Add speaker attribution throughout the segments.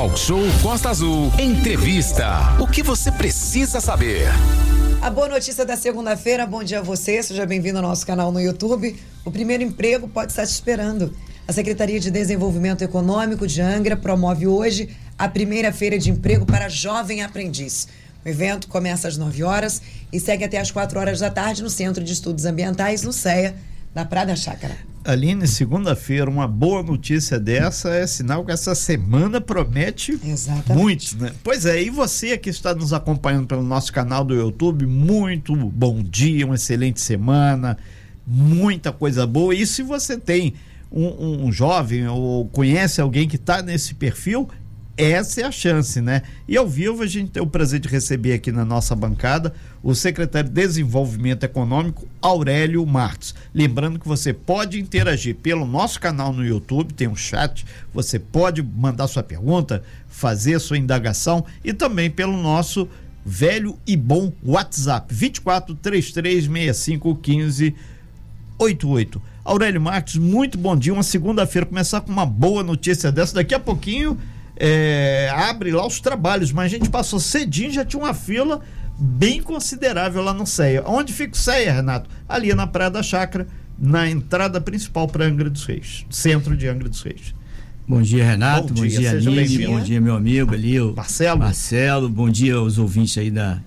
Speaker 1: Talk Show Costa Azul. Entrevista. O que você precisa saber?
Speaker 2: A boa notícia da segunda-feira, bom dia a você, seja bem-vindo ao nosso canal no YouTube. O primeiro emprego pode estar te esperando. A Secretaria de Desenvolvimento Econômico de Angra promove hoje a primeira feira de emprego para jovem aprendiz. O evento começa às 9 horas e segue até às 4 horas da tarde no Centro de Estudos Ambientais, no CEA, na Praia Chácara.
Speaker 3: Aline, segunda-feira, uma boa notícia dessa é sinal que essa semana promete
Speaker 2: Exatamente.
Speaker 3: muito, né? Pois é, e você que está nos acompanhando pelo nosso canal do YouTube, muito bom dia, uma excelente semana, muita coisa boa. E se você tem um, um jovem ou conhece alguém que está nesse perfil, essa é a chance, né? E ao vivo a gente tem o prazer de receber aqui na nossa bancada o secretário de Desenvolvimento Econômico, Aurélio Martos. Lembrando que você pode interagir pelo nosso canal no YouTube, tem um chat, você pode mandar sua pergunta, fazer sua indagação e também pelo nosso velho e bom WhatsApp 24 33 65 15 88. Aurélio Marques, muito bom dia. Uma segunda-feira começar com uma boa notícia dessa. Daqui a pouquinho é, abre lá os trabalhos, mas a gente passou cedinho, já tinha uma fila bem considerável lá no CEA. Onde fica o CEA, Renato? Ali na Praia da Chácara, na entrada principal para Angra dos Reis, centro de Angra dos Reis.
Speaker 4: Bom dia, Renato. Bom, bom dia, dia Aline. Bom dia, meu amigo ali, o
Speaker 3: Marcelo.
Speaker 4: Marcelo. Bom dia aos ouvintes aí da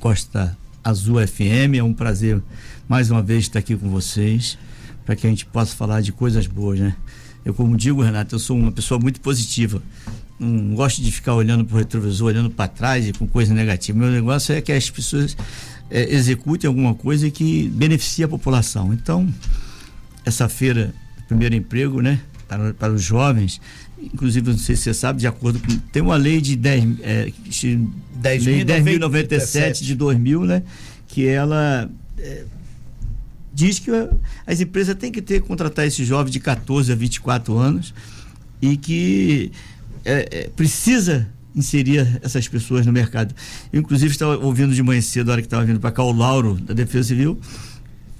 Speaker 4: Costa Azul FM. É um prazer mais uma vez estar aqui com vocês para que a gente possa falar de coisas boas, né? Eu, como digo, Renato, eu sou uma pessoa muito positiva não gosto de ficar olhando para o retrovisor, olhando para trás e com coisa negativa. Meu negócio é que as pessoas é, executem alguma coisa que beneficie a população. Então, essa feira, primeiro emprego, né, para, para os jovens, inclusive, não sei se você sabe, de acordo com. Tem uma lei de 10. É, 10.097 de 2000, né, que ela. É, diz que as empresas têm que ter contratar esses jovens de 14 a 24 anos e que é, é, precisa inserir essas pessoas no mercado. Eu, inclusive, estava ouvindo de manhã cedo, a hora que estava vindo para cá, o Lauro, da Defesa Civil,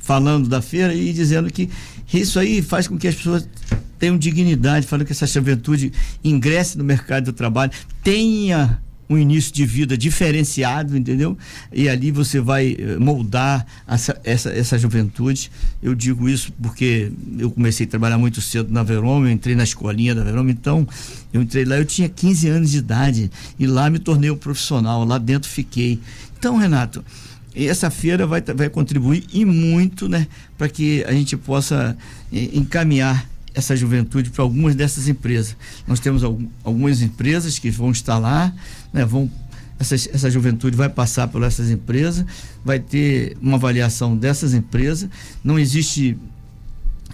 Speaker 4: falando da feira e dizendo que isso aí faz com que as pessoas tenham dignidade, falando que essa juventude ingresse no mercado do trabalho, tenha um início de vida diferenciado, entendeu? E ali você vai eh, moldar essa, essa, essa juventude. Eu digo isso porque eu comecei a trabalhar muito cedo na Veroma, eu entrei na escolinha da Veroma, então eu entrei lá, eu tinha 15 anos de idade e lá me tornei um profissional, lá dentro fiquei. Então, Renato, essa feira vai, vai contribuir e muito, né, para que a gente possa eh, encaminhar essa juventude para algumas dessas empresas. Nós temos algumas empresas que vão estar lá, né, vão essa, essa juventude vai passar por essas empresas, vai ter uma avaliação dessas empresas. Não existe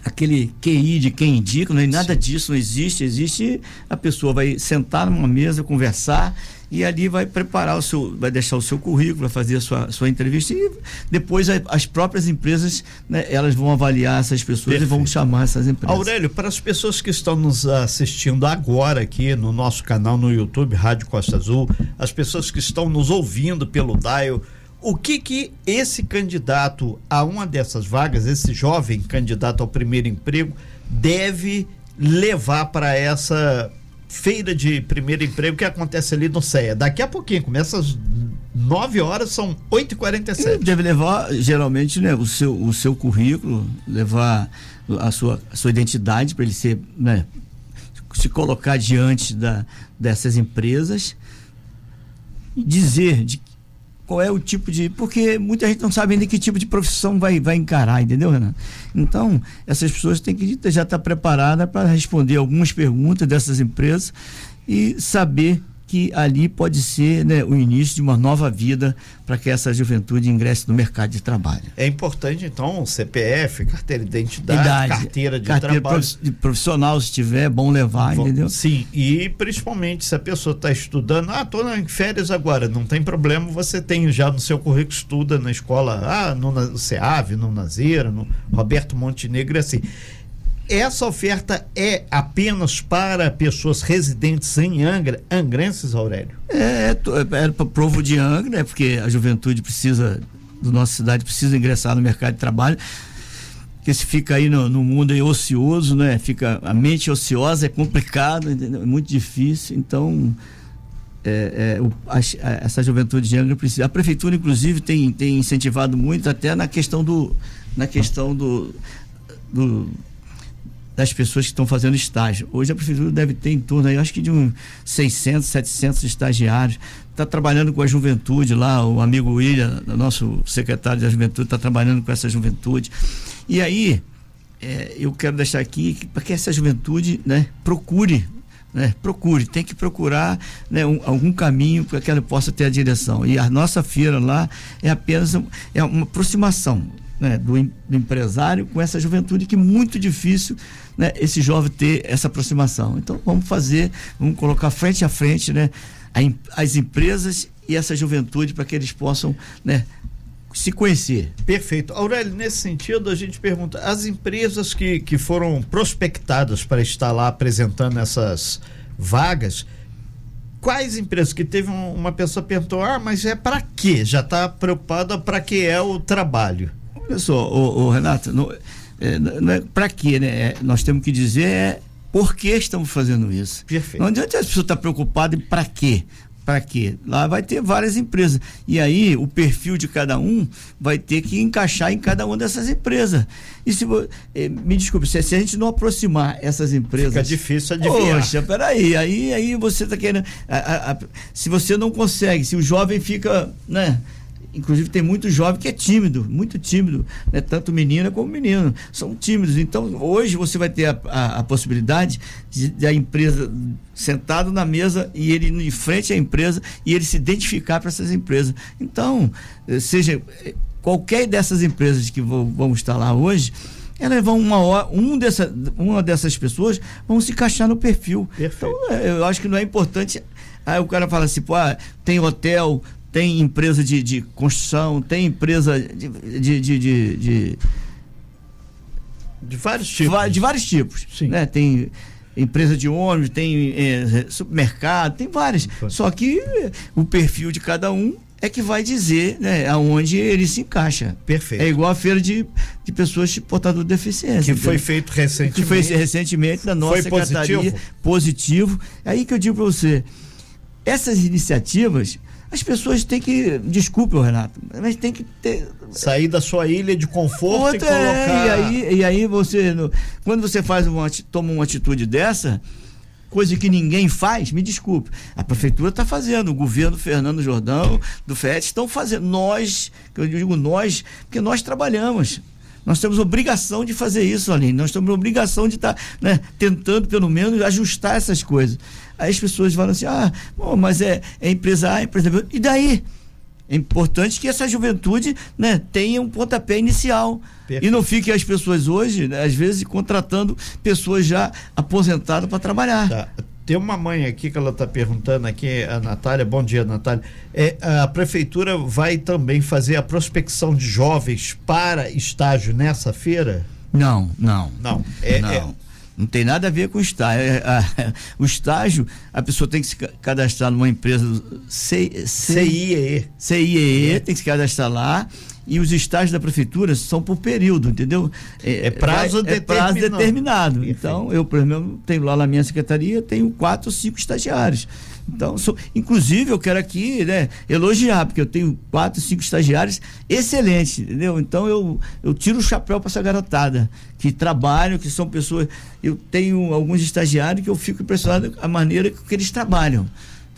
Speaker 4: aquele QI de quem indica, não é nada disso, não existe. Existe a pessoa vai sentar numa mesa, conversar e ali vai preparar o seu, vai deixar o seu currículo, vai fazer a sua, sua entrevista e depois as próprias empresas, né, elas vão avaliar essas pessoas Perfeito. e vão chamar essas empresas.
Speaker 3: Aurélio, para as pessoas que estão nos assistindo agora aqui no nosso canal no YouTube, Rádio Costa Azul, as pessoas que estão nos ouvindo pelo Dial, o que que esse candidato a uma dessas vagas, esse jovem candidato ao primeiro emprego, deve levar para essa feira de primeiro emprego que acontece ali no CEA. Daqui a pouquinho, começa às 9 horas, são 8h47.
Speaker 4: Deve levar, geralmente, né, o, seu, o seu currículo, levar a sua, a sua identidade para ele ser, né, se colocar diante da, dessas empresas e dizer de qual é o tipo de. Porque muita gente não sabe ainda que tipo de profissão vai, vai encarar, entendeu, Renan? Então, essas pessoas têm que já estar preparadas para responder algumas perguntas dessas empresas e saber que ali pode ser né, o início de uma nova vida para que essa juventude ingresse no mercado de trabalho.
Speaker 3: É importante, então, CPF, carteira de identidade, Idade, carteira de carteira trabalho.
Speaker 4: profissional, se tiver, é bom levar, bom, entendeu?
Speaker 3: Sim, e principalmente se a pessoa está estudando, ah, estou em férias agora, não tem problema, você tem já no seu currículo, estuda na escola, ah, no CEAV, no Nazeira, no Roberto Montenegro, assim essa oferta é apenas para pessoas residentes em Angra, angrenses, Aurélio?
Speaker 4: É, é, é, é para o povo de Angra, né? porque a juventude precisa, da nossa cidade, precisa ingressar no mercado de trabalho. que se fica aí no, no mundo aí ocioso, né? Fica a mente ociosa é complicado, entendeu? é muito difícil. Então é, é, o, a, a, essa juventude de Angra precisa. A prefeitura inclusive tem, tem incentivado muito até na questão do na questão do, do das pessoas que estão fazendo estágio. Hoje a prefeitura deve ter em torno, aí, acho que de uns 600, 700 estagiários. Está trabalhando com a juventude lá, o amigo William, nosso secretário da juventude, está trabalhando com essa juventude. E aí, é, eu quero deixar aqui para que essa juventude né, procure né, procure, tem que procurar né, um, algum caminho para que ela possa ter a direção. E a nossa feira lá é apenas um, é uma aproximação né, do, do, empresário com essa juventude que é muito difícil né, esse jovem ter essa aproximação. Então vamos fazer, vamos colocar frente a frente né, as empresas e essa juventude para que eles possam né, se conhecer.
Speaker 3: Perfeito. Aurélio, nesse sentido, a gente pergunta: as empresas que, que foram prospectadas para estar lá apresentando essas vagas, quais empresas que teve um, uma pessoa perguntou: ah, mas é para quê? Já está preocupada para que é o trabalho?
Speaker 4: Pessoal, o, o Renato, não é, não é para quê, né? É, nós temos que dizer é por que estamos fazendo isso.
Speaker 3: Perfeito.
Speaker 4: Não adianta a pessoa estar tá preocupada em para quê. Para quê? Lá vai ter várias empresas. E aí, o perfil de cada um vai ter que encaixar em cada uma dessas empresas. E se eh, me desculpe, se, se, a gente não aproximar essas empresas.
Speaker 3: Fica difícil adivinhar.
Speaker 4: Poxa, peraí. Aí, aí você está querendo. A, a, a, se você não consegue, se o jovem fica. né? Inclusive tem muito jovem que é tímido, muito tímido, né? tanto menina como menino, são tímidos. Então hoje você vai ter a, a, a possibilidade de, de, a empresa sentado na mesa e ele em frente à empresa e ele se identificar para essas empresas. Então, eh, seja eh, qualquer dessas empresas que vão, vão estar lá hoje, elas vão uma hora, um dessa, uma dessas pessoas vão se encaixar no perfil.
Speaker 3: Perfeito.
Speaker 4: Então, eh, eu acho que não é importante. Aí o cara fala assim, pô, ah, tem hotel, tem empresa de, de construção, tem empresa de, de, de, de,
Speaker 3: de vários tipos.
Speaker 4: De vários tipos.
Speaker 3: Sim.
Speaker 4: Né? Tem empresa de ônibus, tem é, supermercado, tem várias. Só que o perfil de cada um é que vai dizer né, aonde ele se encaixa.
Speaker 3: Perfeito.
Speaker 4: É igual a feira de, de pessoas de portador de deficiência.
Speaker 3: Que entendeu? foi feito recentemente. Que foi
Speaker 4: recentemente na nossa foi secretaria. Positivo? positivo. É aí que eu digo para você, essas iniciativas as pessoas têm que, desculpe, Renato, mas tem que ter
Speaker 3: sair da sua ilha de conforto Outra, e colocar.
Speaker 4: É, e aí, e aí você, quando você faz uma, toma uma atitude dessa, coisa que ninguém faz, me desculpe, a prefeitura está fazendo, o governo Fernando Jordão, do FET estão fazendo, nós, eu digo nós, porque nós trabalhamos. Nós temos obrigação de fazer isso, Aline. Nós temos obrigação de estar tá, né, tentando, pelo menos, ajustar essas coisas. Aí as pessoas falam assim: ah, bom, mas é, é empresa A, empresa B. E daí? É importante que essa juventude né, tenha um pontapé inicial. Perfeito. E não fiquem as pessoas hoje, né, às vezes, contratando pessoas já aposentadas para trabalhar. Tá.
Speaker 3: Tem uma mãe aqui que ela está perguntando aqui, a Natália, bom dia, Natália. É, a prefeitura vai também fazer a prospecção de jovens para estágio nessa feira?
Speaker 4: Não, não.
Speaker 3: Não.
Speaker 4: É, não. É, não tem nada a ver com o estágio. É, a, o estágio, a pessoa tem que se cadastrar numa empresa CIEE. CIEE, é. tem que se cadastrar lá. E os estágios da prefeitura são por período, entendeu?
Speaker 3: É, é prazo,
Speaker 4: é, é prazo determinado. Então, eu, por exemplo, tenho lá na minha secretaria, tenho quatro ou cinco estagiários. Então, sou, inclusive, eu quero aqui né, elogiar, porque eu tenho quatro, cinco estagiários excelentes, entendeu? Então, eu, eu tiro o chapéu para essa garotada que trabalham, que são pessoas. Eu tenho alguns estagiários que eu fico impressionado com a maneira que eles trabalham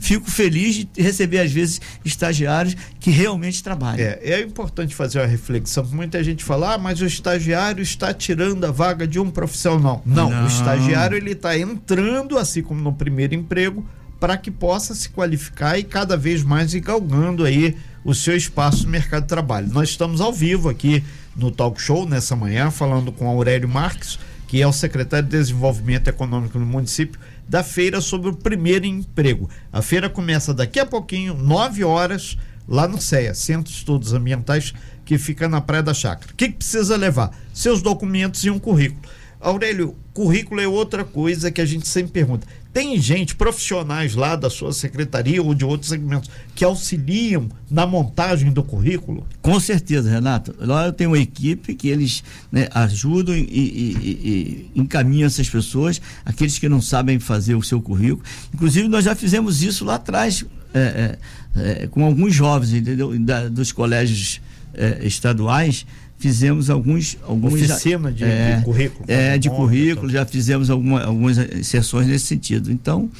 Speaker 4: fico feliz de receber, às vezes, estagiários que realmente trabalham.
Speaker 3: É, é importante fazer uma reflexão. Muita gente fala, ah, mas o estagiário está tirando a vaga de um profissional. Não, Não. o estagiário ele está entrando, assim como no primeiro emprego, para que possa se qualificar e cada vez mais ir galgando aí o seu espaço no mercado de trabalho. Nós estamos ao vivo aqui no Talk Show nessa manhã, falando com Aurélio Marques, que é o secretário de Desenvolvimento Econômico no município, da feira sobre o primeiro emprego. A feira começa daqui a pouquinho, 9 horas, lá no CEA, Centro de Estudos Ambientais, que fica na Praia da Chácara. O que, que precisa levar? Seus documentos e um currículo. Aurélio, currículo é outra coisa que a gente sempre pergunta tem gente, profissionais lá da sua secretaria ou de outros segmentos, que auxiliam na montagem do currículo?
Speaker 4: Com certeza, Renato. Lá eu tenho uma equipe que eles né, ajudam e, e, e, encaminham essas pessoas, aqueles que não sabem fazer o seu currículo. Inclusive, nós já fizemos isso lá atrás é, é, é, com alguns jovens, entendeu? Da, dos colégios é, estaduais fizemos alguns alguns
Speaker 3: oficina de, é, de currículo
Speaker 4: é de currículo já fizemos alguma, algumas sessões nesse sentido então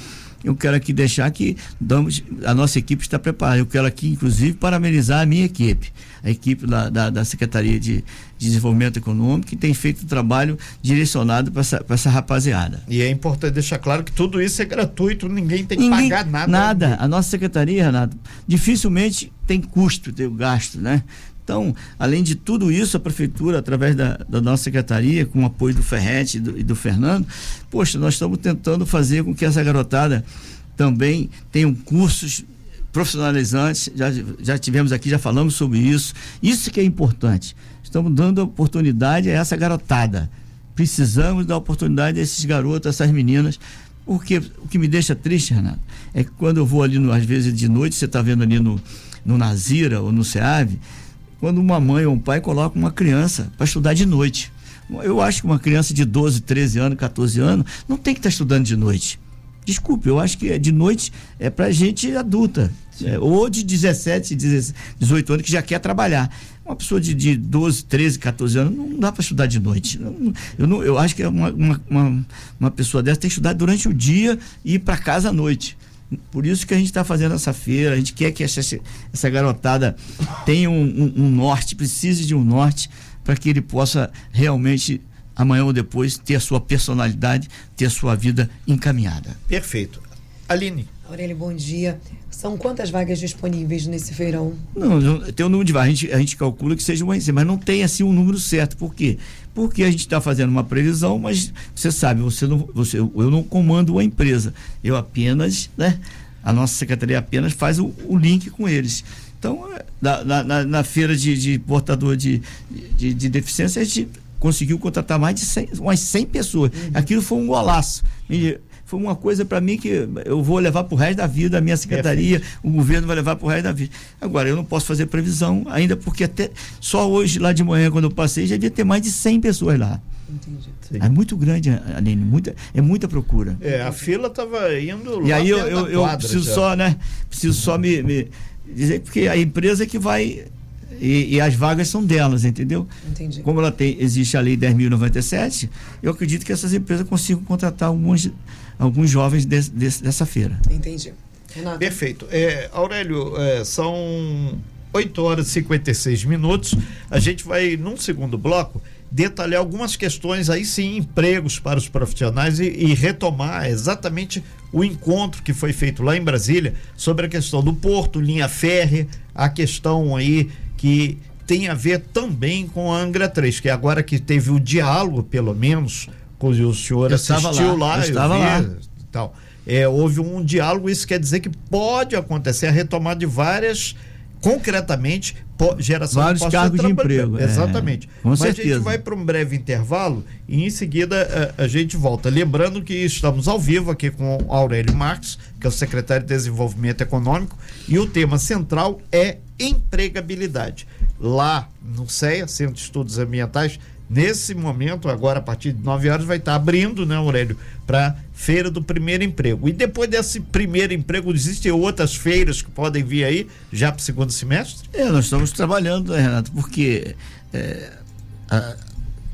Speaker 4: eu quero aqui deixar que damos, a nossa equipe está preparada. Eu quero aqui, inclusive, parabenizar a minha equipe, a equipe da, da, da Secretaria de, Desenvolvimento Econômico, que tem feito um trabalho direcionado para essa, essa rapaziada.
Speaker 3: E é importante deixar claro que tudo isso é gratuito, ninguém tem que ninguém, pagar nada.
Speaker 4: Nada. A nossa secretaria, Renato, dificilmente tem custo, tem gasto, né? Então, além de tudo isso, a prefeitura, através da, da nossa secretaria, com o apoio do Ferrete e do, e do Fernando, poxa, nós estamos tentando fazer com que essa garotada também tenham cursos profissionalizantes, já, já tivemos aqui, já falamos sobre isso. Isso que é importante. Estamos dando oportunidade a essa garotada. Precisamos dar oportunidade a esses garotos, a essas meninas. Porque o que me deixa triste, Renato, é que quando eu vou ali, no, às vezes de noite, você está vendo ali no, no Nazira ou no SEAV, quando uma mãe ou um pai coloca uma criança para estudar de noite. Eu acho que uma criança de 12, 13 anos, 14 anos, não tem que estar tá estudando de noite. Desculpe, eu acho que é de noite é para gente adulta. É, ou de 17, 18 anos que já quer trabalhar. Uma pessoa de, de 12, 13, 14 anos não dá para estudar de noite. Eu, não, eu acho que uma, uma, uma, uma pessoa dessa tem que estudar durante o dia e ir para casa à noite. Por isso que a gente está fazendo essa feira, a gente quer que essa, essa garotada tenha um, um, um norte, precise de um norte, para que ele possa realmente, amanhã ou depois, ter a sua personalidade, ter a sua vida encaminhada.
Speaker 3: Perfeito. Aline.
Speaker 2: Aurélio, bom dia. São quantas vagas disponíveis nesse feirão?
Speaker 4: Não, tem um número de vagas. A gente, a gente calcula que seja uma, mas não tem assim um número certo. Por quê? Porque a gente está fazendo uma previsão, mas você sabe, você não, você, eu não comando a empresa. Eu apenas, né? A nossa secretaria apenas faz o, o link com eles. Então, na, na, na feira de, de portador de, de, de, deficiência, a gente conseguiu contratar mais de 100, umas 100 pessoas. Uhum. Aquilo foi um golaço. E, foi uma coisa para mim que eu vou levar para o resto da vida, a minha secretaria, o governo vai levar para o resto da vida. Agora, eu não posso fazer previsão ainda, porque até só hoje, lá de manhã, quando eu passei, já devia ter mais de 100 pessoas lá. Entendi. Sim. É muito grande, Aline, muita, é muita procura.
Speaker 3: É, a fila estava indo
Speaker 4: E aí eu, eu, eu preciso já. só, né? Preciso só me, me dizer, porque a empresa que vai e, e, as vagas são delas, entendeu? Entendi. Como ela tem, existe a lei 10.097, eu acredito que essas empresas consigam contratar alguns, alguns jovens de, de, dessa feira.
Speaker 2: Entendi.
Speaker 3: Renato. Perfeito. É, Aurélio, é, são 8 horas e 56 minutos. A gente vai, num segundo bloco, detalhar algumas questões aí sim, empregos para os profissionais e, e, retomar exatamente o encontro que foi feito lá em Brasília sobre a questão do porto, linha férrea, a questão aí que tem a ver também com a Angra 3, que agora que teve o diálogo, pelo menos, o senhor eu assistiu lá, lá eu
Speaker 4: estava
Speaker 3: vi,
Speaker 4: lá.
Speaker 3: Tal. É, houve um diálogo, isso quer dizer que pode acontecer a retomada de várias, concretamente, geração
Speaker 4: Vários de cargos de emprego.
Speaker 3: É. Exatamente.
Speaker 4: É, com
Speaker 3: Mas
Speaker 4: certeza.
Speaker 3: a gente vai para um breve intervalo e em seguida a, a, gente volta. Lembrando que estamos ao vivo aqui com Aurélio Marques, que é o secretário de Desenvolvimento Econômico, e o tema central é empregabilidade. Lá no CEA, Centro de Estudos Ambientais, Nesse momento, agora a partir de 9 horas, vai estar abrindo, né, Aurélio, para feira do primeiro emprego. E depois desse primeiro emprego, existem outras feiras que podem vir aí, já para o segundo semestre?
Speaker 4: É, nós estamos trabalhando, né, Renato, porque é, a,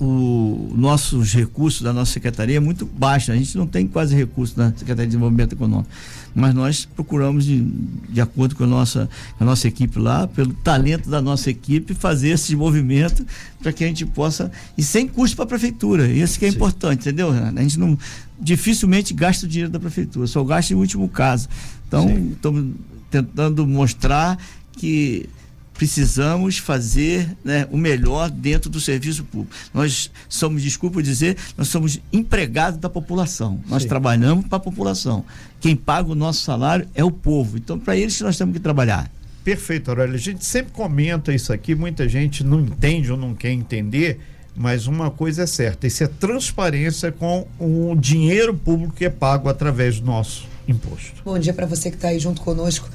Speaker 4: o nossos recursos da nossa secretaria é muito baixo. A gente não tem quase recursos na Secretaria de Desenvolvimento Econômico. Mas nós procuramos, de, de acordo com a, nossa, a nossa equipe lá, pelo talento da nossa equipe, fazer esse movimento para que a gente possa. E sem custo para a prefeitura. Isso que é Sim. importante, entendeu, A gente não dificilmente gasta o dinheiro da prefeitura, só gasta em último caso. Então, estamos tentando mostrar que precisamos fazer né, o melhor dentro do serviço público. Nós somos, desculpa dizer, nós somos empregados da população. Nós Sim. trabalhamos para a população. Quem paga o nosso salário é o povo. Então, para eles nós temos que trabalhar.
Speaker 3: Perfeito, Aurélio. A gente sempre comenta isso aqui, muita gente não entende ou não quer entender mas uma coisa é certa: isso é transparência com o dinheiro público que é pago através do nosso imposto.
Speaker 2: Bom dia para você que está aí junto conosco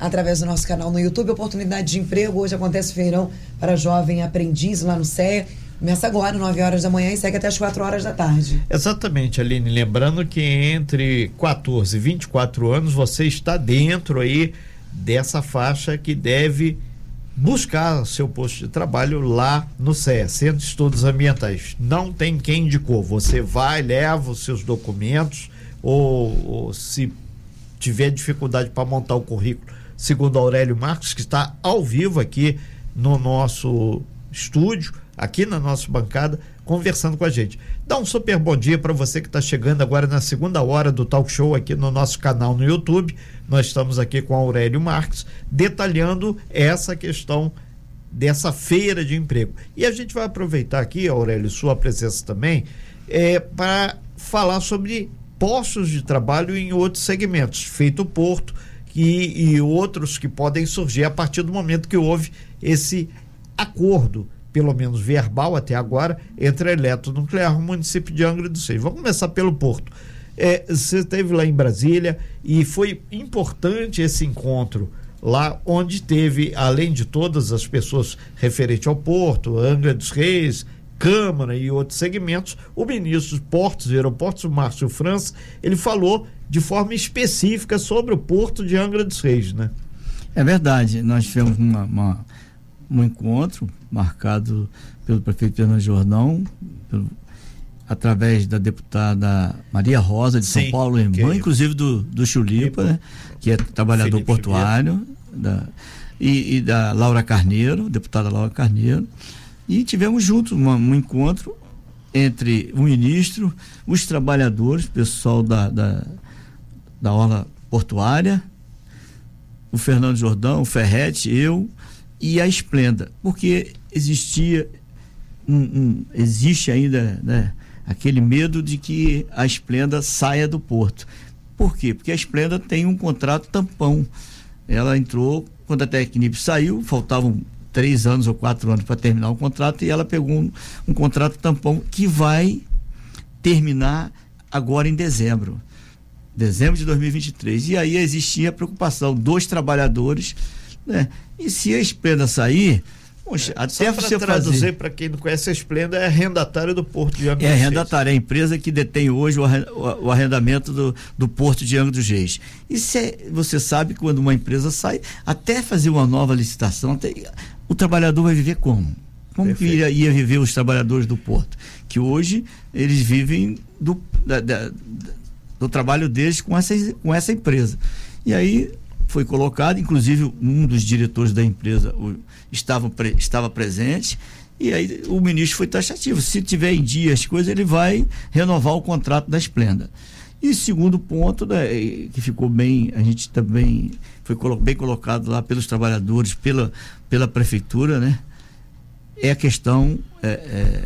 Speaker 2: através do nosso canal no YouTube. Oportunidade de emprego. Hoje acontece feirão para jovem aprendiz lá no CEA. Começa agora, 9 horas da manhã e segue até as 4 horas da tarde.
Speaker 3: Exatamente, Aline. Lembrando que entre 14 e 24 anos você está dentro aí dessa faixa que deve buscar seu posto de trabalho lá no CEA, Centro de Estudos Ambientais. Não tem quem indicou. Você vai, leva os seus documentos ou, ou se tiver dificuldade para montar o currículo, segundo Aurélio Marcos, que está ao vivo aqui no nosso estúdio, aqui na nossa bancada, conversando com a gente. Dá um super bom dia para você que está chegando agora na segunda hora do talk show aqui no nosso canal no YouTube. Nós estamos aqui com Aurélio Marques, detalhando essa questão dessa feira de emprego. E a gente vai aproveitar aqui, Aurélio, sua presença também, é, para falar sobre postos de trabalho em outros segmentos, feito Porto, e, e outros que podem surgir a partir do momento que houve esse acordo, pelo menos verbal até agora, entre a Eletronuclear e o município de Angra dos Reis. Vamos começar pelo Porto. É, você esteve lá em Brasília e foi importante esse encontro lá onde teve, além de todas as pessoas referentes ao Porto, Angra dos Reis, Câmara e outros segmentos, o ministro de Portos e Aeroportos, Márcio França, ele falou de forma específica sobre o porto de Angra dos Reis, né?
Speaker 4: É verdade. Nós tivemos uma, uma, um encontro marcado pelo prefeito Fernando Jordão, pelo, através da deputada Maria Rosa de Sim, São Paulo, irmã, inclusive do, do Chulipa, né, que é trabalhador Felipe portuário, da, e, e, da Laura Carneiro, deputada Laura Carneiro. E tivemos juntos um encontro entre o ministro, os trabalhadores, pessoal da, da da orla portuária, o Fernando Jordão, o Ferrete, eu e a Esplenda, porque existia um, um, existe ainda né, aquele medo de que a Esplenda saia do porto. Por quê? Porque a Esplenda tem um contrato tampão. Ela entrou quando a Tecnip saiu, faltavam três anos ou quatro anos para terminar o contrato e ela pegou um, um contrato tampão que vai terminar agora em dezembro dezembro de 2023. E aí existia a preocupação dos trabalhadores, né? E se a Esplenda sair, poxa, é, até você
Speaker 3: traduzir para quem não conhece a Esplenda é arrendatário do Porto de Angra
Speaker 4: É arrendatário, é a empresa que detém hoje o arrendamento do, do Porto de Angra dos Reis. E se é, você sabe que quando uma empresa sai, até fazer uma nova licitação, até, o trabalhador vai viver como? Como que ia, ia, viver os trabalhadores do Porto? Que hoje eles vivem do, da, da, do trabalho deles com essa, com essa empresa. E aí foi colocado, inclusive um dos diretores da empresa o, estava, estava presente, e aí o ministro foi taxativo. Se tiver em dia as coisas, ele vai renovar o contrato da Esplenda. E segundo ponto, né, que ficou bem, a gente também foi bem colocado lá pelos trabalhadores, pela, pela prefeitura, né? É a questão é, é,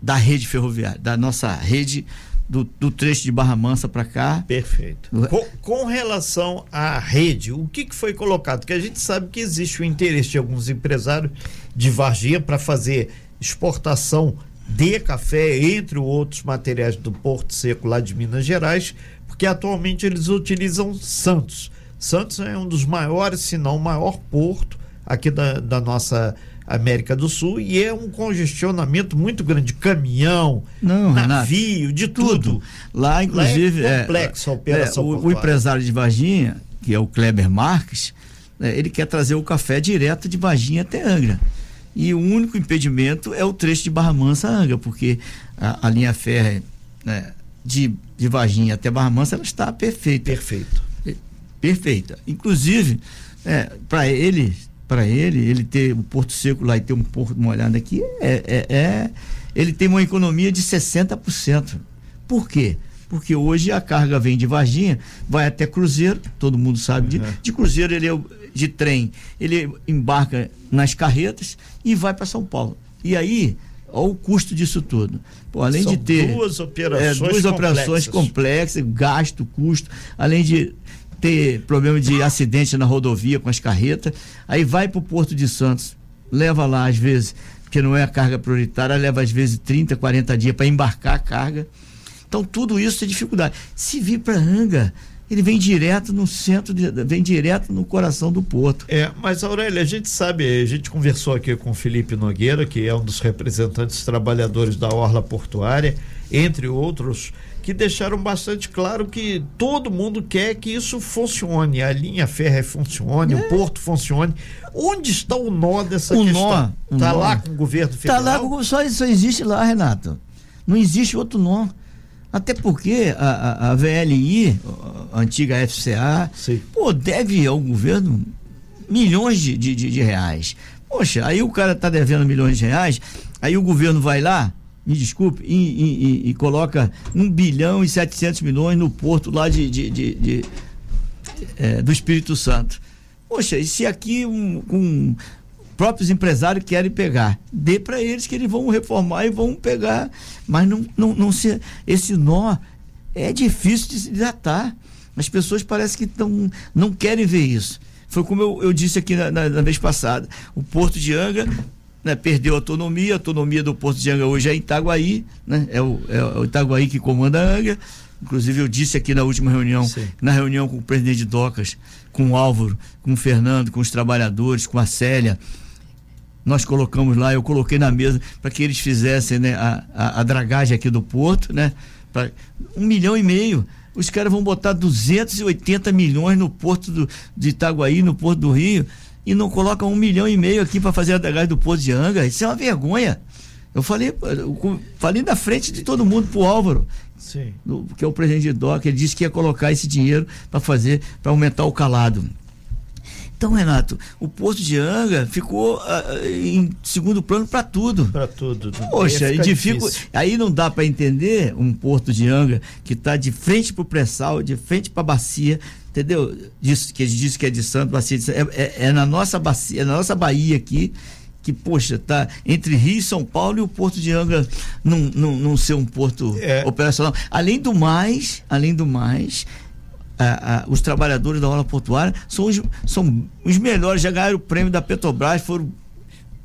Speaker 4: da rede ferroviária, da nossa rede do, do trecho de Barra Mansa para cá.
Speaker 3: Perfeito. Com, com, relação à rede, o que, que foi colocado? Que a gente sabe que existe o interesse de alguns empresários de Varginha para fazer exportação de café, entre outros materiais do Porto Seco lá de Minas Gerais, porque atualmente eles utilizam Santos. Santos é um dos maiores, se não o maior porto aqui da, da nossa América do Sul e é um congestionamento muito grande, caminhão, Não, navio, Renato, de tudo. tudo.
Speaker 4: Lá, inclusive,
Speaker 3: Lá é complexo
Speaker 4: é, a operação. É, o, o, empresário de Varginha, que é o Kleber Marques, né, ele quer trazer o café direto de Varginha até Angra. E o único impedimento é o trecho de Barra Mansa Angra, porque a, a linha férrea né, de, de Varginha até Barra Mansa ela está perfeita.
Speaker 3: Perfeito.
Speaker 4: Perfeita. Inclusive, é, para ele para ele, ele ter o Porto Seco lá e ter um porto molhado aqui, é, é, é, ele tem uma economia de 60%. Por quê? Porque hoje a carga vem de Varginha, vai até Cruzeiro, todo mundo sabe uhum. de, de Cruzeiro, ele é de trem, ele embarca nas carretas e vai para São Paulo. E aí, olha o custo disso tudo. Pô, além
Speaker 3: São
Speaker 4: de ter
Speaker 3: duas operações,
Speaker 4: é, duas operações complexas, gasto, custo, além de ter problema de acidente na rodovia com as carretas, aí vai para o Porto de Santos, leva lá às vezes porque não é a carga prioritária, leva às vezes 30, 40 dias para embarcar a carga. Então tudo isso é dificuldade. Se vir para Anga, ele vem direto no centro, de, vem direto no coração do porto.
Speaker 3: É, mas Aurélio, a gente sabe, a gente conversou aqui com o Felipe Nogueira, que é um dos representantes trabalhadores da Orla Portuária, entre outros, que deixaram bastante claro que todo mundo quer que isso funcione, a linha férrea funcione, é. o porto funcione. Onde está o nó dessa
Speaker 4: o
Speaker 3: questão?
Speaker 4: Está
Speaker 3: lá com o governo federal?
Speaker 4: Está lá, só, só existe lá, Renato. Não existe outro nó. Até porque a, a, a VLI, a antiga FCA, Sim. pô, deve ao governo milhões de, de, de, reais. Poxa, aí o cara está devendo milhões de reais, aí o governo vai lá, me desculpe, e, e, e, e, coloca um bilhão e 700 milhões no porto lá de, de, de, de é, do Espírito Santo. Poxa, e se aqui um, um próprios empresários querem pegar. Dê para eles que eles vão reformar e vão pegar. Mas não, não, não se, esse nó é difícil de se desatar. As pessoas parecem que tão, não querem ver isso. Foi como eu, eu disse aqui na, na, na, vez passada. O Porto de Anga né, perdeu autonomia, a autonomia do Porto de Anga hoje é Itaguaí, né? é, o, é o Itaguaí que comanda a Anga. Inclusive eu disse aqui na última reunião, Sim. na reunião com o presidente de Docas, com o Álvaro, com o Fernando, com os trabalhadores, com a Célia, nós colocamos lá, eu coloquei na mesa para que eles fizessem né, a, a, a, dragagem aqui do porto, né? Pra um milhão e meio. Os caras vão botar 280 milhões no porto do, de Itaguaí, no porto do Rio, e não colocam um milhão e meio aqui para fazer a dragagem do porto de Anga. Isso é uma vergonha. Eu falei, eu falei na frente de todo mundo pro Álvaro, Sim. Do, que é o presidente de DOC, ele disse que ia colocar esse dinheiro para fazer, para aumentar o calado. Então, Renato, o posto de Anga ficou uh, em segundo plano para tudo.
Speaker 3: Para tudo.
Speaker 4: Poxa, aí não dá para entender um porto de Anga que está de frente para o pré-sal, de frente para a bacia, entendeu? Diz, que diz que é de Santo, bacia de Santo. É, é, é, na nossa bacia, é na nossa Bahia aqui que, poxa, tá entre Rio e São Paulo e o Porto de Anga não, não, não ser um porto é. operacional. Além do mais, além do mais, os trabalhadores da aula portuária são os, são os melhores, já ganharam o prêmio da Petrobras, foram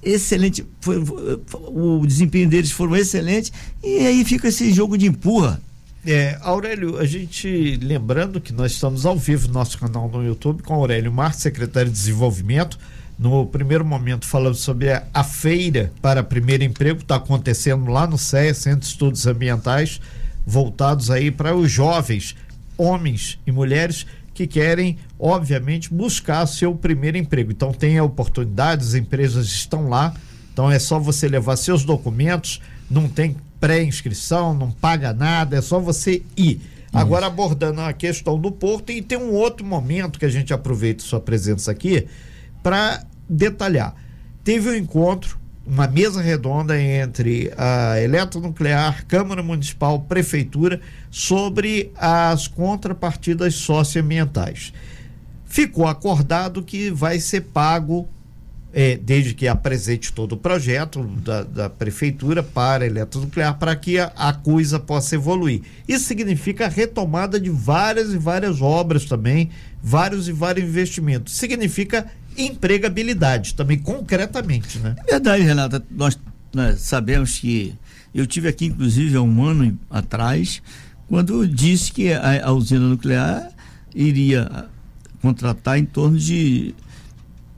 Speaker 4: excelente, foi, o desempenho deles foram excelente e aí fica esse jogo de empurra.
Speaker 3: É, Aurélio, a gente lembrando que nós estamos ao vivo no nosso canal no YouTube com Aurélio Marques, secretário de Desenvolvimento. No primeiro momento falamos sobre a, a feira para primeiro emprego, está acontecendo lá no CEA, Centro de Estudos Ambientais, voltados aí para os jovens homens e mulheres que querem, obviamente, buscar seu primeiro emprego. Então tem a oportunidade, as empresas estão lá, então é só você levar seus documentos, não tem pré-inscrição, não paga nada, é só você ir. Agora abordando a questão do porto e tem um outro momento que a gente aproveita sua presença aqui para detalhar. Teve um encontro uma mesa redonda entre a Eletronuclear, Câmara Municipal, Prefeitura, sobre as contrapartidas socioambientais. Ficou acordado que vai ser pago, é, desde que apresente todo o projeto da, da Prefeitura para a Eletronuclear, para que a, a coisa possa evoluir. Isso significa a retomada de várias e várias obras também, vários e vários investimentos. Significa empregabilidade também concretamente, né?
Speaker 4: É verdade, Renata. Nós, nós sabemos que eu tive aqui inclusive há um ano atrás quando disse que a, a usina nuclear iria contratar em torno de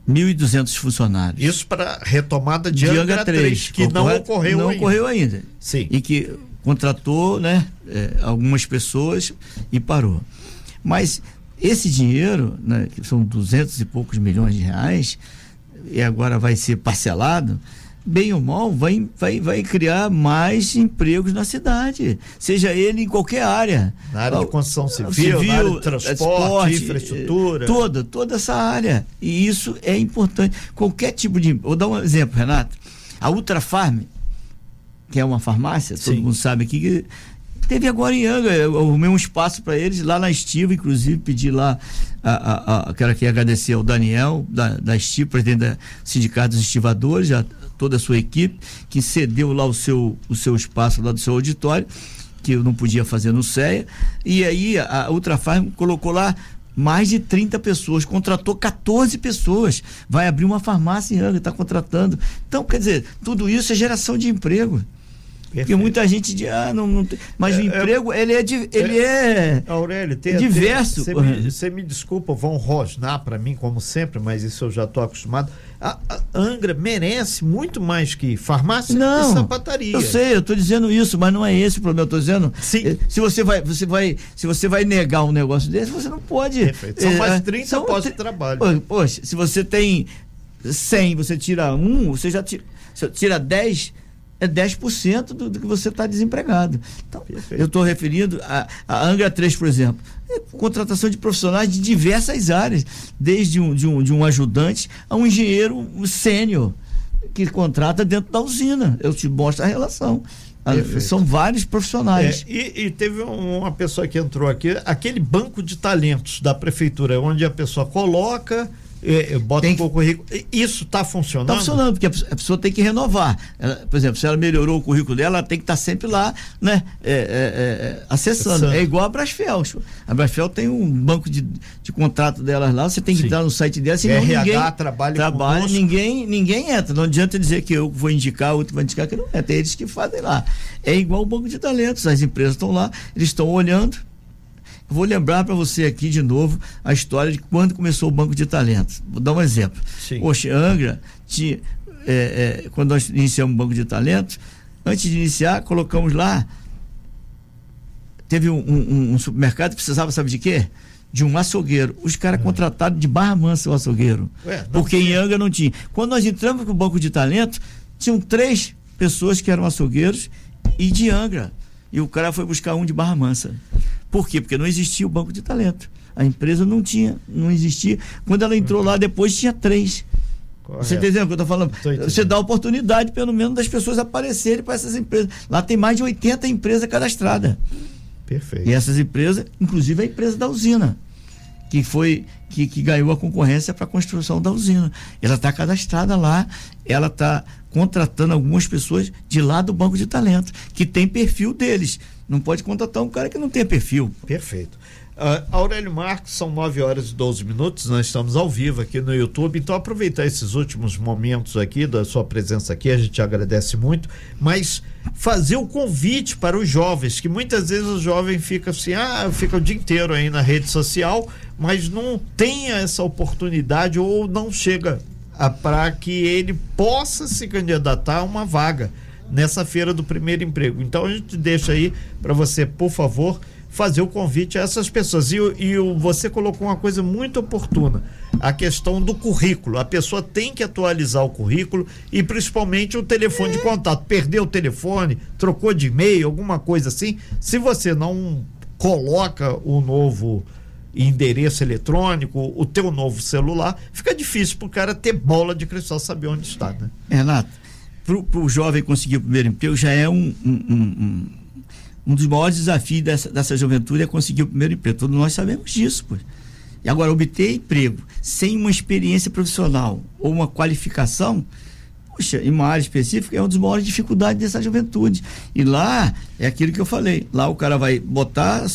Speaker 4: 1.200 funcionários.
Speaker 3: Isso para retomada de, de Angra 3, 3 que não ocorreu
Speaker 4: não
Speaker 3: ainda.
Speaker 4: ocorreu ainda.
Speaker 3: Sim.
Speaker 4: E que contratou, né, é, algumas pessoas e parou. Mas esse dinheiro, né, que são duzentos e poucos milhões de reais, e agora vai ser parcelado, bem ou mal, vai, vai, vai criar mais empregos na cidade, seja ele em qualquer área.
Speaker 3: Na área de construção civil, civil área de transporte, transporte infraestrutura.
Speaker 4: Toda, toda essa área. E isso é importante. Qualquer tipo de. Vou dar um exemplo, Renato. A Ultrafarm, que é uma farmácia, Sim. todo mundo sabe aqui, que Teve agora em Anga, eu arrumei um espaço para eles lá na Estiva, inclusive pedi lá, a, a, a, quero aqui agradecer ao Daniel, da, da Estiva, presidente da Sindicato dos Estivadores, a toda a sua equipe, que cedeu lá o seu, o seu espaço lá do seu auditório, que eu não podia fazer no CEA, e aí a Ultrafarm colocou lá mais de 30 pessoas, contratou 14 pessoas, vai abrir uma farmácia em Angra, está contratando. Então, quer dizer, tudo isso é geração de emprego. Porque muita gente diz, ah, não, não tem. Mas é, o é, emprego, é, ele é. Ele é,
Speaker 3: Aurélio, tem, diverso. Você me, você me desculpa, vão rosnar para mim, como sempre, mas isso eu já estou acostumado. A, a, Angra merece muito mais que farmácia
Speaker 4: não,
Speaker 3: e sapataria.
Speaker 4: Eu sei, eu estou dizendo isso, mas não é esse o problema. Eu estou dizendo. Sim. Eh, se você vai, você vai, se você vai negar um negócio desse, você não pode.
Speaker 3: Perfeito. São é, mais 30 são postos de trabalho.
Speaker 4: Poxa, se você tem 100, você tira um, você já tira, tira 10 é 10% do, do que você está desempregado. Então, Perfeito. eu estou referindo a, a Angra 3, por exemplo. É contratação de profissionais de diversas áreas, desde um, de, um, de um ajudante a um engenheiro sênior que contrata dentro da usina. Eu te mostro a relação. Perfeito. São vários profissionais.
Speaker 3: É, e, e, teve uma pessoa que entrou aqui, aquele banco de talentos da prefeitura, onde a pessoa coloca bota tem um currículo. Isso está funcionando?
Speaker 4: Está funcionando, porque a pessoa tem que renovar. Ela, por exemplo, se ela melhorou o currículo dela, ela tem que estar tá sempre lá, né? É, é, é, acessando. É igual a Brasfel. A Brasfel tem um banco de, de contrato delas lá, você tem que Sim. entrar no site dela, senão RH, ninguém
Speaker 3: trabalha,
Speaker 4: trabalha ninguém, ninguém entra. Não adianta dizer que eu vou indicar, outro vai indicar que não é. Tem eles que fazem lá. É igual o banco de talentos. As empresas estão lá, eles estão olhando Vou lembrar para você aqui de novo a história de quando começou o Banco de Talentos. Vou dar um exemplo. Sim. Poxa, Angra, tinha, é, é, quando nós iniciamos o Banco de Talentos, antes de iniciar, colocamos lá. Teve um, um, um supermercado que precisava, sabe de quê? de um açougueiro. Os caras é. contrataram de Barra Mansa o açougueiro. Ué, porque tinha. em Anga não tinha. Quando nós entramos no banco de talento, tinham três pessoas que eram açougueiros e de Angra. E o cara foi buscar um de Barra Mansa. Por quê? Porque não existia o banco de talento. A empresa não tinha, não existia. Quando ela entrou lá depois tinha três. Correto. Você entendeu o que eu estou falando? Você dá oportunidade, pelo menos, das pessoas aparecerem para essas empresas. Lá tem mais de 80 empresas cadastradas.
Speaker 3: Perfeito.
Speaker 4: E essas empresas, inclusive a empresa da usina, que foi que, que ganhou a concorrência para a construção da usina. Ela está cadastrada lá, ela está contratando algumas pessoas de lá do banco de talento, que tem perfil deles. Não pode contratar um cara que não tem perfil.
Speaker 3: Perfeito. Uh, Aurélio Marques, são 9 horas e 12 minutos, nós estamos ao vivo aqui no YouTube, então aproveitar esses últimos momentos aqui da sua presença aqui, a gente agradece muito, mas fazer o convite para os jovens, que muitas vezes o jovem fica assim, ah, fica o dia inteiro aí na rede social, mas não tenha essa oportunidade ou não chega para que ele possa se candidatar a uma vaga nessa feira do primeiro emprego. Então a gente deixa aí para você, por favor, fazer o convite a essas pessoas. E, e você colocou uma coisa muito oportuna: a questão do currículo. A pessoa tem que atualizar o currículo e principalmente o telefone de contato. Perdeu o telefone, trocou de e-mail, alguma coisa assim. Se você não coloca o novo endereço eletrônico, o teu novo celular, fica difícil para o cara ter bola de cristal saber onde está, né?
Speaker 4: Renato, para o jovem conseguir o primeiro emprego já é um, um, um, um dos maiores desafios dessa, dessa juventude é conseguir o primeiro emprego. Todos nós sabemos disso, pô. E agora, obter emprego sem uma experiência profissional ou uma qualificação, puxa, em uma área específica, é uma das maiores dificuldades dessa juventude. E lá, é aquilo que eu falei, lá o cara vai botar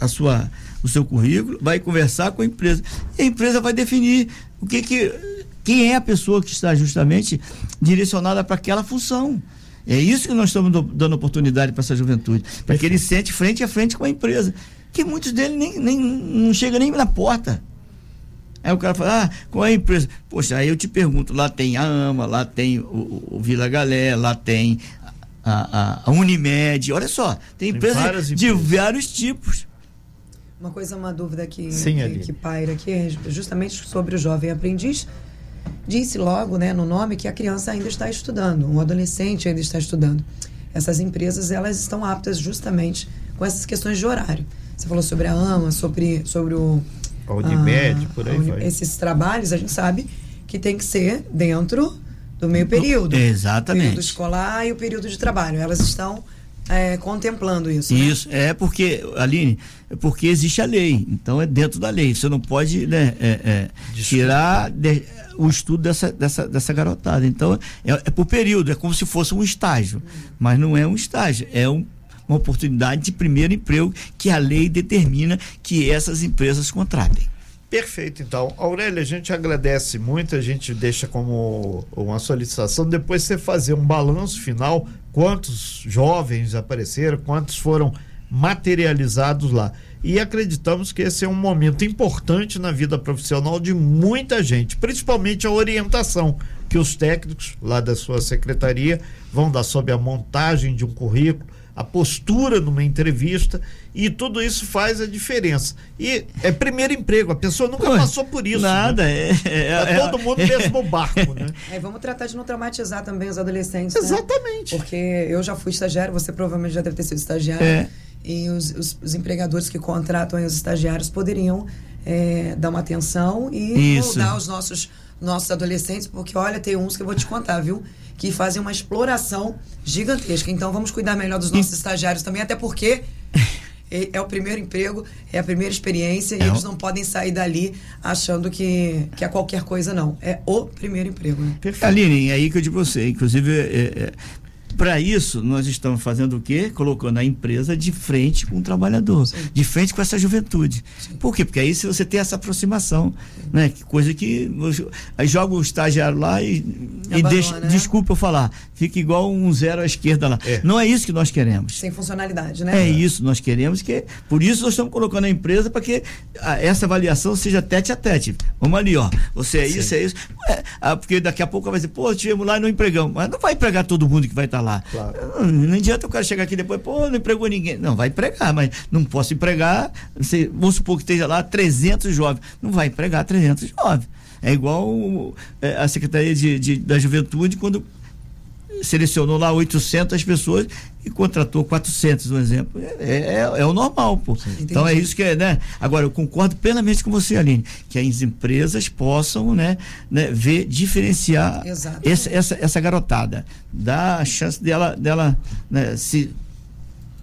Speaker 4: a sua, o seu currículo, vai conversar com a empresa. E a empresa vai definir o que que quem é a pessoa que está justamente direcionada para aquela função. É isso que nós estamos dando oportunidade para essa juventude, para que ele sente frente a frente com a empresa, que muitos deles nem, nem não chegam nem na porta. Aí o cara fala, ah, qual é a empresa? Poxa, aí eu te pergunto, lá tem a AMA, lá tem o, o Vila Galé, lá tem a, a, a, Unimed, olha só, tem empresas de vários tipos.
Speaker 2: Uma coisa, uma dúvida que, Sim, que, que paira aqui é justamente sobre o jovem aprendiz disse logo né, no nome que a criança ainda está estudando, um adolescente ainda está estudando. Essas empresas elas estão aptas justamente com essas questões de horário. Você falou sobre a AMA, sobre, sobre o.
Speaker 3: A Unimed, a, por aí
Speaker 2: vai. Esses trabalhos a gente sabe que tem que ser dentro do meio período.
Speaker 4: Exatamente.
Speaker 2: O período escolar e o período de trabalho. Elas estão é, contemplando isso.
Speaker 4: Né? Isso, é porque, Aline, é porque existe a lei. Então é dentro da lei. Você não pode né, é, é, tirar. De, o estudo dessa, dessa, dessa garotada. Então, é, é por período, é como se fosse um estágio. Mas não é um estágio, é um, uma oportunidade de primeiro emprego que a lei determina que essas empresas contratem.
Speaker 3: Perfeito, então. Aurélia, a gente agradece muito, a gente deixa como uma solicitação depois você fazer um balanço final, quantos jovens apareceram, quantos foram materializados lá. E acreditamos que esse é um momento importante na vida profissional de muita gente, principalmente a orientação que os técnicos lá da sua secretaria vão dar sobre a montagem de um currículo, a postura numa entrevista e tudo isso faz a diferença. E é primeiro emprego, a pessoa nunca passou por isso.
Speaker 4: Nada,
Speaker 3: né? é, é, é, é, todo mundo no mesmo barco, né?
Speaker 2: É, vamos tratar de não traumatizar também os adolescentes.
Speaker 3: Né? Exatamente.
Speaker 2: Né? Porque eu já fui estagiário, você provavelmente já deve ter sido estagiário.
Speaker 4: É.
Speaker 2: E os, os, os empregadores que contratam os estagiários poderiam é, dar uma atenção e
Speaker 4: isso.
Speaker 2: moldar os nossos, nossos adolescentes, porque olha, tem uns que eu vou te contar, viu? que fazem uma exploração gigantesca. Então vamos cuidar melhor dos nossos estagiários também, até porque é o primeiro emprego, é a primeira experiência e é eles não podem sair dali achando que, que é qualquer coisa, não. É o primeiro emprego. Né?
Speaker 4: Aline, é aí que eu digo você, inclusive, é, é, para isso, nós estamos fazendo o quê? Colocando a empresa de frente com o trabalhador, Sim. de frente com essa juventude. Sim. Por quê? Porque aí se você tem essa aproximação, Sim. né? Coisa que aí joga o estagiário lá e, e deixa, né? desculpa eu falar, fica igual um zero à esquerda lá. É. Não é isso que nós queremos.
Speaker 2: Sem funcionalidade, né?
Speaker 4: É isso, nós queremos que por isso nós estamos colocando a empresa para que a, essa avaliação seja tete a tete. Vamos ali, ó. Você é isso, é isso. É, ah, porque daqui a pouco vai dizer, pô, tivemos lá e não empregamos. Mas não vai empregar todo mundo que vai estar tá lá Claro. Não, adianta o cara chegar aqui depois, pô, não empregou ninguém. Não, vai empregar, mas não posso empregar. Você, vamos supor que esteja lá 300 jovens. Não vai empregar 300 jovens. É igual é, a Secretaria de, de, da Juventude, quando selecionou lá 800 pessoas e contratou 400, um exemplo. É, é, é o normal, pô. Sim, então é isso que é, né? Agora, eu concordo plenamente com você, Aline, que as empresas possam, né, né ver, diferenciar essa, essa, essa garotada, dar a chance dela, dela né, se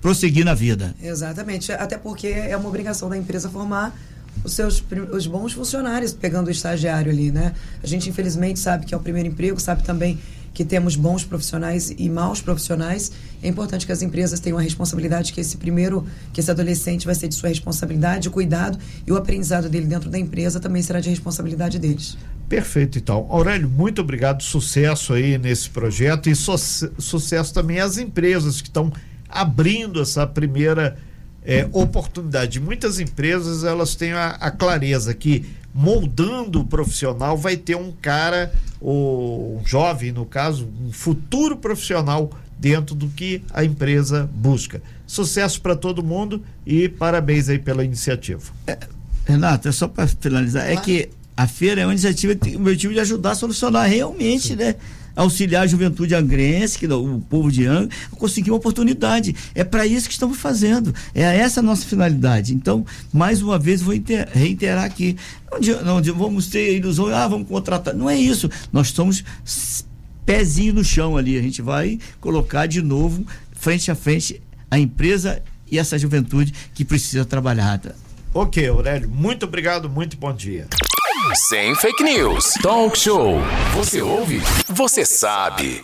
Speaker 4: prosseguir na vida.
Speaker 2: Exatamente. Até porque é uma obrigação da empresa formar os seus os bons funcionários pegando o estagiário ali, né? A gente infelizmente sabe que é o primeiro emprego, sabe também que temos bons profissionais e maus profissionais, é importante que as empresas tenham a responsabilidade que esse primeiro, que esse adolescente vai ser de sua responsabilidade, o cuidado e o aprendizado dele dentro da empresa também será de responsabilidade deles.
Speaker 3: Perfeito, então. Aurélio, muito obrigado, sucesso aí nesse projeto e su sucesso também às empresas que estão abrindo essa primeira é, oportunidade. Muitas empresas elas têm a, a clareza que moldando o profissional vai ter um cara o jovem, no caso, um futuro profissional dentro do que a empresa busca. Sucesso para todo mundo e parabéns aí pela iniciativa.
Speaker 4: É, Renato, é só para finalizar, é que a feira é uma iniciativa, o objetivo de ajudar a solucionar realmente, Sim. né? Auxiliar a juventude angrense, que o povo de Angra, a conseguir uma oportunidade. É para isso que estamos fazendo. É essa a nossa finalidade. Então, mais uma vez, vou reiterar aqui. Não, vamos ter a ilusão, ah, vamos contratar. Não é isso. Nós somos pezinho no chão ali. A gente vai colocar de novo, frente a frente, a empresa e essa juventude que precisa trabalhar.
Speaker 3: Ok, Aurélio, muito obrigado, muito bom dia.
Speaker 1: Sem fake news. Talk show. Você ouve? Você sabe.